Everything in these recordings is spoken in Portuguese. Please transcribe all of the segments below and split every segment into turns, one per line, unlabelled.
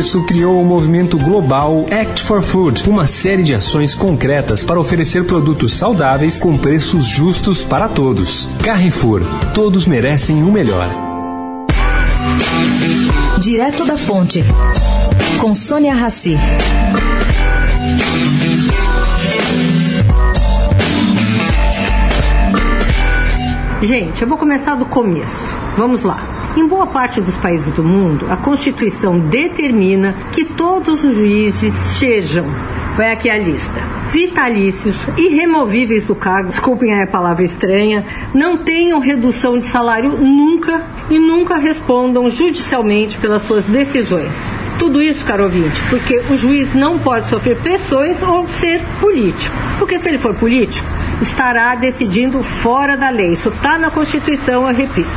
isso, criou o movimento global Act for Food, uma série de ações concretas para oferecer produtos saudáveis com preços justos para todos. Carrefour, todos merecem o melhor.
Direto da Fonte, com Sônia Rassi.
Gente, eu vou começar do começo. Vamos lá. Em boa parte dos países do mundo, a Constituição determina que todos os juízes sejam, vai aqui a lista, vitalícios, irremovíveis do cargo, desculpem a palavra estranha, não tenham redução de salário nunca e nunca respondam judicialmente pelas suas decisões. Tudo isso, caro ouvinte, porque o juiz não pode sofrer pressões ou ser político. Porque se ele for político, estará decidindo fora da lei. Isso está na Constituição, eu repito.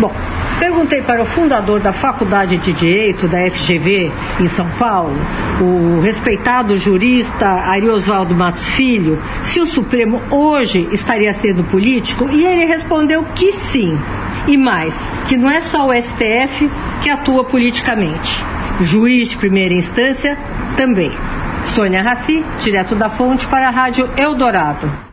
Bom, perguntei para o fundador da Faculdade de Direito da FGV em São Paulo, o respeitado jurista Ari Oswaldo Matos Filho, se o Supremo hoje estaria sendo político e ele respondeu que sim. E mais, que não é só o STF que atua politicamente. Juiz de primeira instância também. Sônia Raci, direto da fonte para a Rádio Eldorado.